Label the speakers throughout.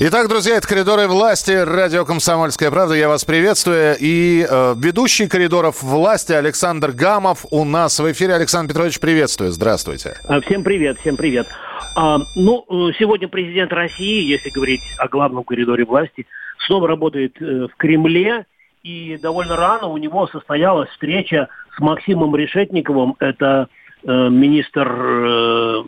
Speaker 1: Итак, друзья, это «Коридоры власти», радио «Комсомольская правда». Я вас приветствую. И э, ведущий «Коридоров власти» Александр Гамов у нас в эфире. Александр Петрович, приветствую. Здравствуйте.
Speaker 2: А, Всем привет, всем привет. А, ну, э, сегодня президент России, если говорить о главном коридоре власти, снова работает э, в Кремле. И довольно рано у него состоялась встреча с Максимом Решетниковым. Это э, министр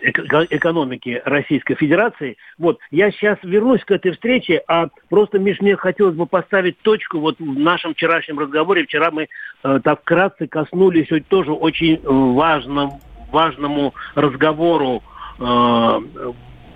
Speaker 2: эко- экономики Российской Федерации. Вот, я сейчас вернусь к этой встрече, а просто, Миш, мне хотелось бы поставить точку вот в нашем вчерашнем разговоре. Вчера мы э, так вкратце коснулись тоже очень э, важном, важному разговору э,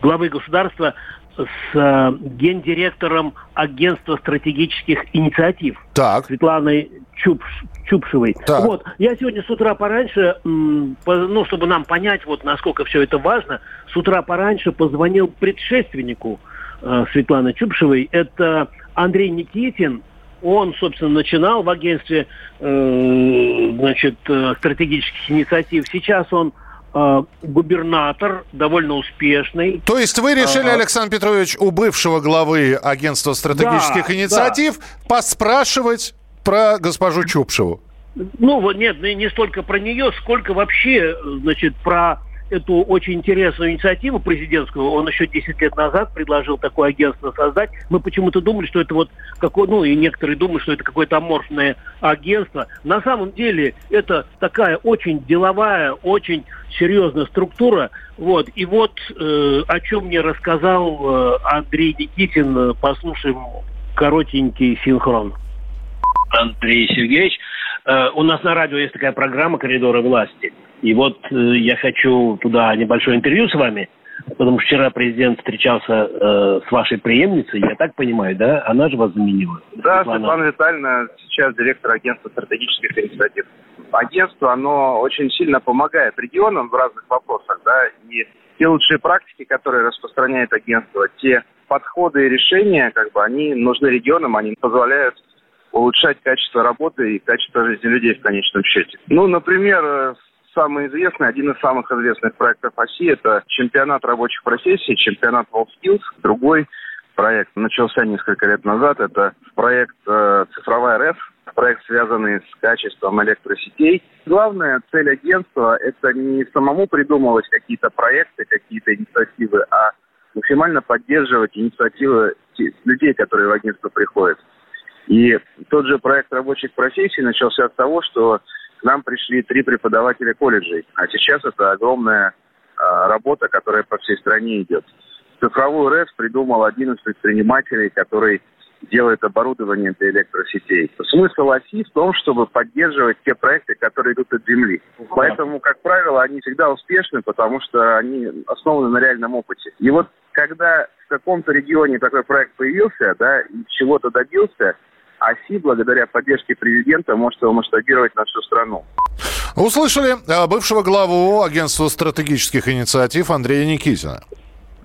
Speaker 2: главы государства с э, гендиректором агентства стратегических инициатив
Speaker 1: Так,
Speaker 2: Светланой Чупш- Чупшевой.
Speaker 1: Так.
Speaker 2: Вот, я сегодня с утра пораньше, ну, чтобы нам понять, вот насколько все это важно, с утра пораньше позвонил предшественнику э, Светланы Чупшевой. Это Андрей Никитин. Он, собственно, начинал в агентстве э, значит, стратегических инициатив. Сейчас он губернатор, довольно успешный.
Speaker 1: то есть вы решили,
Speaker 2: А.
Speaker 1: Александр Петрович, у бывшего главы агентства стратегических
Speaker 2: Да,
Speaker 1: инициатив поспрашивать про госпожу Чупшеву?
Speaker 2: Ну, вот нет, не столько про нее, сколько вообще, э, значит, про эту очень интересную инициативу президентскую. Он еще 10 лет назад предложил такое агентство создать. Мы почему-то думали, что это вот какое, ну и некоторые думают, что это какое-то аморфное агентство. На самом деле это такая очень деловая, очень серьезная структура. Вот. И вот э, о чем мне рассказал э, Андрей Никитин. Послушаем коротенький синхрон. Андрей Сергеевич, э, у нас на радио есть такая программа «Коридоры власти». И вот э, я хочу туда небольшое интервью с вами, потому что вчера президент встречался э, с вашей преемницей, я так понимаю, да? Она же вас заменила.
Speaker 3: Да, Светлана Витальевна сейчас директор агентства стратегических инициатив. Агентство, оно очень сильно помогает регионам в разных вопросах, да, и те лучшие практики, которые распространяет агентство, те подходы и решения, как бы, они нужны регионам, они позволяют улучшать качество работы и качество жизни людей в конечном счете. Ну, например, э, самый известный, один из самых известных проектов оси – это чемпионат рабочих профессий, чемпионат WorldSkills. Другой проект начался несколько лет назад. Это проект э, «Цифровая РФ», проект, связанный с качеством электросетей. Главная цель агентства – это не самому придумывать какие-то проекты, какие-то инициативы, а максимально поддерживать инициативы людей, которые в агентство приходят. И тот же проект рабочих профессий начался от того, что к нам пришли три преподавателя колледжей. А сейчас это огромная а, работа, которая по всей стране идет. Цифровую РЭС придумал один из предпринимателей, который делает оборудование для электросетей. Смысл оси в том, чтобы поддерживать те проекты, которые идут от земли. Поэтому, как правило, они всегда успешны, потому что они основаны на реальном опыте. И вот когда в каком-то регионе такой проект появился, да, и чего-то добился, ОСИ, благодаря поддержке президента, может его масштабировать на всю страну.
Speaker 1: Услышали э, бывшего главу агентства стратегических инициатив Андрея Никитина.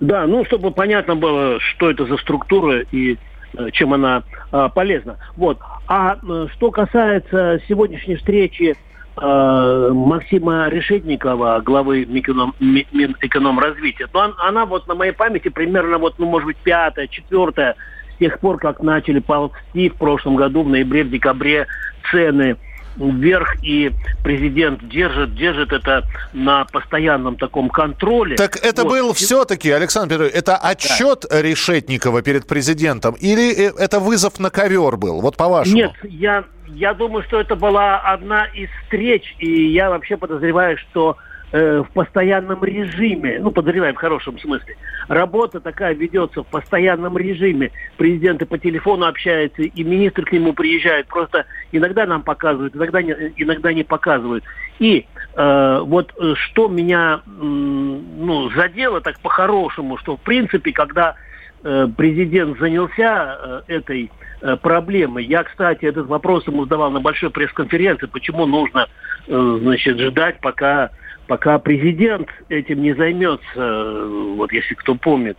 Speaker 2: Да, ну, чтобы понятно было, что это за структура и э, чем она э, полезна. Вот. А э, что касается сегодняшней встречи э, Максима Решетникова, главы Минэконом- Ми- Минэкономразвития, то он- она вот на моей памяти примерно вот, ну, может быть, пятая, четвертая, с тех пор, как начали ползти в прошлом году, в ноябре-декабре, цены вверх, и президент держит, держит это на постоянном таком контроле.
Speaker 1: Так это
Speaker 2: Вот.
Speaker 1: был все-таки, Александр Петрович, это отчет Решетникова перед президентом или э, это вызов на ковер был? Вот по-вашему.
Speaker 2: Нет, я, я думаю, что это была одна из встреч, и я вообще подозреваю, что э, в постоянном режиме, ну, подозреваю в хорошем смысле, работа такая ведется в постоянном режиме. Президенты по телефону общаются, и министр к нему приезжает. Просто иногда нам показывают, иногда не, иногда не показывают. И э, вот э, что меня м, ну, задело так по-хорошему, что в принципе, когда э, президент занялся э, этой э, проблемой. Я, кстати, этот вопрос ему задавал на большой пресс-конференции, почему нужно, э, значит, ждать, пока пока президент этим не займется, э, вот если кто помнит.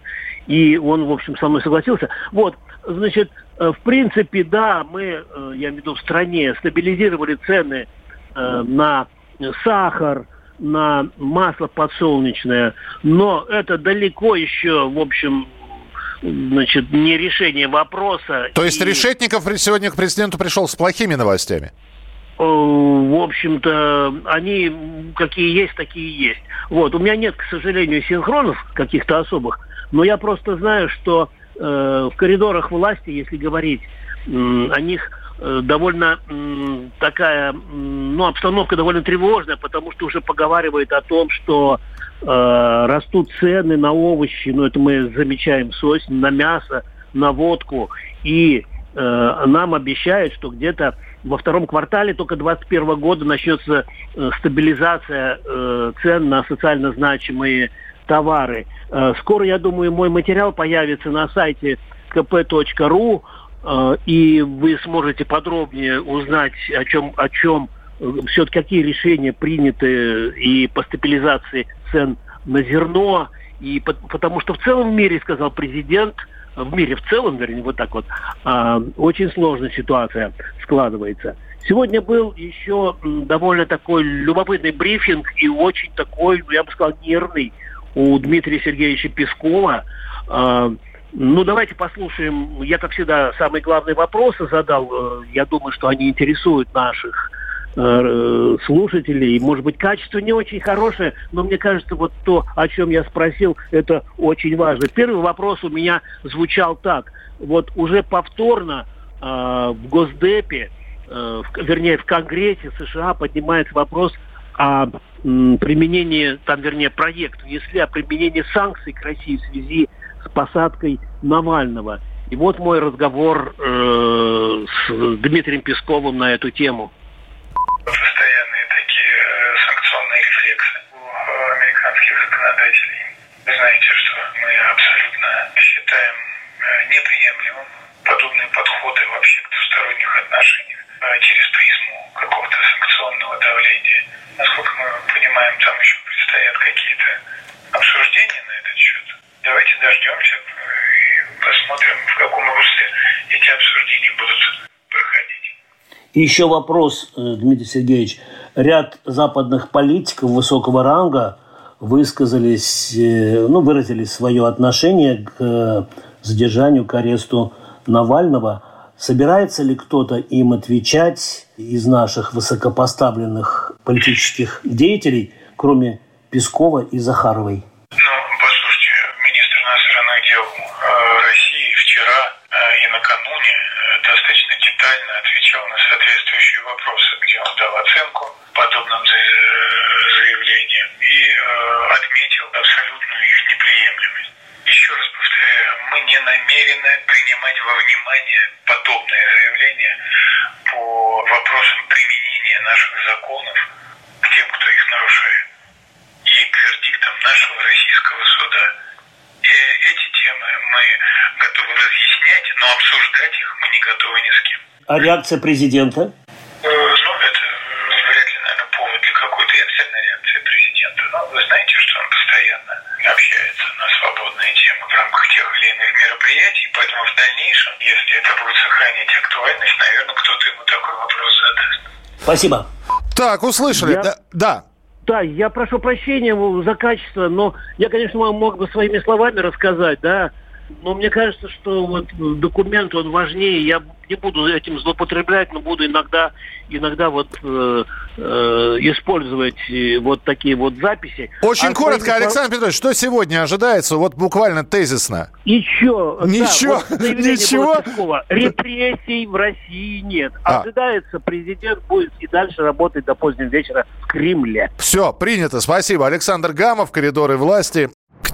Speaker 2: И он, в общем, со мной согласился. Вот, значит, э, в принципе, да, мы, э, я имею в виду в стране, стабилизировали цены на сахар, на масло подсолнечное, но это далеко еще, в общем, значит, не решение вопроса.
Speaker 1: То есть и... Решетников сегодня к президенту пришел с плохими новостями?
Speaker 2: Э, в общем-то, они какие есть, такие есть. Вот. У меня нет, к сожалению, синхронов каких-то особых, но я просто знаю, что э, в коридорах власти, если говорить э, о них, э, довольно э, такая, ну, обстановка довольно тревожная, потому что уже поговаривает о том, что э, растут цены на овощи, ну, это мы замечаем с осени, на мясо, на водку, и э, нам обещают, что где-то во втором квартале только 2021 года начнется э, стабилизация э, цен на социально значимые товары. Э, скоро, я думаю, мой материал появится на сайте kp.ru, э, и вы сможете подробнее узнать, о чем, о чем э, все-таки какие решения приняты и по стабилизации цен на зерно, и по, потому что в целом мире, сказал президент, в мире в целом, вернее, вот так вот, э, очень сложная ситуация складывается. Сегодня был еще довольно такой любопытный брифинг и очень такой, я бы сказал, нервный у Дмитрия Сергеевича Пескова. Э, ну, давайте послушаем. Я, как всегда, самые главные вопросы задал. Э, я думаю, что они интересуют наших слушателей. Может быть, качество не очень хорошее, но мне кажется, вот то, о чем я спросил, это очень важно. Первый вопрос у меня звучал так. Вот уже повторно э, в Госдепе, э, в, вернее, в Конгрессе США поднимается вопрос о м, применении, там, вернее, проект внесли о применении санкций к России в связи с посадкой Навального. И вот мой разговор э, с Дмитрием Песковым на эту тему
Speaker 4: постоянные такие э, санкционные рефлексы у э, американских законодателей. Вы знаете, что мы абсолютно считаем э, неприемлемым подобные подходы вообще к двусторонних отношениях через призму какого-то санкционного давления. Насколько мы понимаем, там еще предстоят какие-то обсуждения на этот счет. Давайте дождемся и посмотрим, в каком русле эти обсуждения будут
Speaker 5: и еще вопрос, э, Дмитрий Сергеевич. Ряд западных политиков высокого ранга высказались, э, ну, выразили свое отношение к э, задержанию, к аресту Навального. Собирается ли кто-то им отвечать из наших высокопоставленных политических деятелей, кроме Пескова и Захаровой?
Speaker 4: Ну, послушайте, министр иностранных дел России вчера и накануне достаточно детально отвечал на соответствующие вопросы, где он дал оценку подобным заявлениям и э, отметил абсолютную их неприемлемость. Еще раз повторяю, мы не намерены принимать во внимание подобные заявления по вопросам применения наших законов к тем, кто их нарушает, и к вердиктам нашего российского суда. И эти темы мы готовы разъяснять, но обсуждать их мы не готовы ни с кем.
Speaker 5: А реакция президента? Э,
Speaker 4: ну, это вряд ли, наверное, повод для экстренной реакции президента. Но вы знаете, что он постоянно общается на свободные темы в рамках тех или иных мероприятий, поэтому в дальнейшем, если это будет сохранять актуальность, наверное, кто-то ему такой вопрос задаст.
Speaker 5: Спасибо.
Speaker 1: Так, услышали. Я... Да, да.
Speaker 2: Да, я прошу прощения за качество, но я, конечно, мог бы своими словами рассказать, да, но мне кажется, что вот документ, он важнее. Я не буду этим злоупотреблять, но буду иногда, иногда вот э, э, использовать э, вот такие вот записи.
Speaker 1: Очень а коротко, Александр Петрович, что сегодня ожидается? Вот буквально тезисно.
Speaker 2: Ничего.
Speaker 1: Ничего. Да, вот Ничего.
Speaker 2: Пескова, репрессий в России нет. А. Ожидается, президент будет и дальше работать до позднего вечера в Кремле.
Speaker 1: Все, принято. Спасибо. Александр Гамов, коридоры власти.